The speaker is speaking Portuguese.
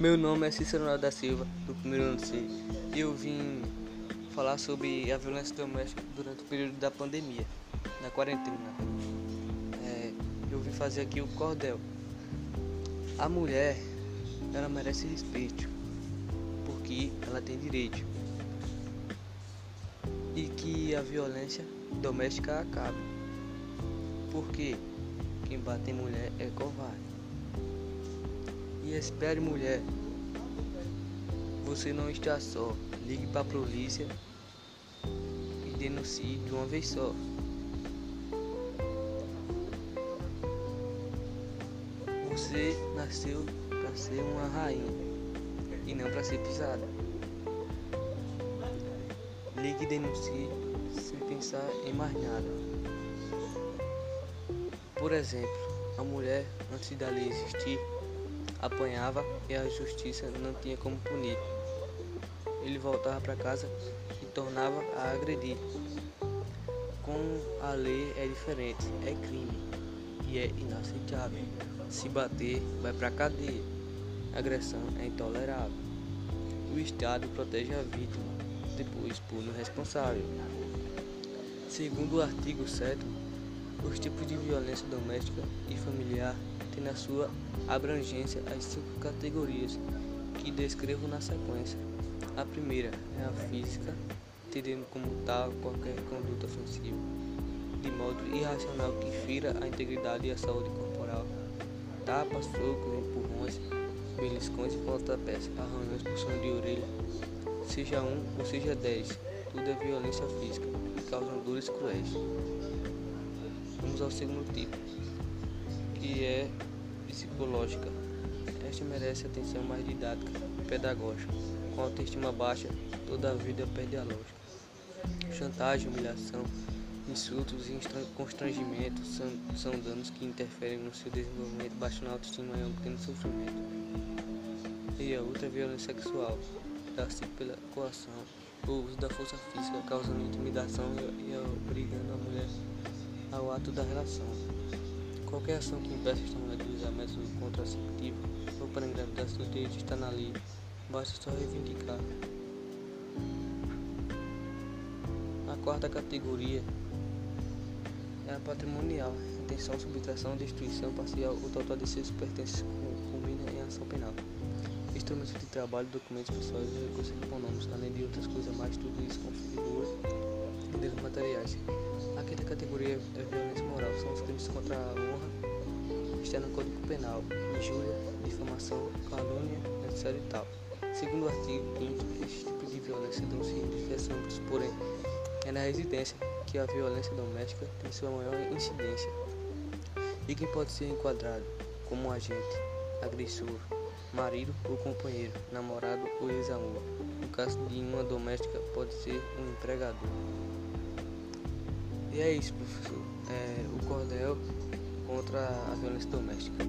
Meu nome é Cícero Ronaldo da Silva, do primeiro ano C, e eu vim falar sobre a violência doméstica durante o período da pandemia, na quarentena. É, eu vim fazer aqui o cordel. A mulher, ela merece respeito, porque ela tem direito. E que a violência doméstica acabe, porque quem bate em mulher é covarde. E espere mulher. Você não está só. Ligue para a polícia e denuncie de uma vez só. Você nasceu para ser uma rainha e não para ser pisada. Ligue e denuncie sem pensar em mais nada. Por exemplo, a mulher, antes da lei existir, apanhava e a justiça não tinha como punir. Ele voltava para casa e tornava a agredir. Com a lei é diferente, é crime e é inaceitável. Se bater, vai para cadeia. agressão é intolerável. O Estado protege a vítima, depois pune o responsável. Segundo o artigo 7, os tipos de violência doméstica e familiar têm na sua abrangência as cinco categorias que descrevo na sequência. A primeira é a física, entendendo como tal qualquer conduta ofensiva, de modo irracional que fira a integridade e a saúde corporal. Tapas, socos, empurrões, beliscões e pontapés, arranhões por som de orelha, seja um ou seja dez, tudo é violência física e causam dores cruéis. Vamos ao segundo tipo, que é psicológica. Esta merece atenção mais didática e pedagógica. Com autoestima baixa, toda a vida perde a lógica. Chantagem, humilhação, insultos e constrangimentos são, são danos que interferem no seu desenvolvimento, baixando a autoestima e obtendo sofrimento. E a outra violência sexual, dá-se pela coação, o uso da força física, causando intimidação e, e obrigando a mulher ao ato da relação. Qualquer ação que impeça esta mulher de método contraceptivo ou para engravidar seus direitos está na lei, basta só reivindicar. A quarta categoria é a patrimonial, intenção, subtração, destruição parcial ou total de seus pertences culmina em ação penal. Instrumentos de trabalho, documentos pessoais e recursos econômicos, além de outras coisas mais, tudo isso configura direitos materiais. A quinta categoria é violência moral, são os crimes contra a honra, está no Código Penal, injúria, difamação, calúnia, etc. e tal. Segundo o artigo 5 este tipo de violência não se diversos âmbitos, porém, é na residência que a violência doméstica tem sua maior incidência e que pode ser enquadrado como agente, agressor, marido ou companheiro, namorado ou ex-amor. No caso de uma doméstica, pode ser um empregador. E é isso, professor. É, o cordel contra a violência doméstica.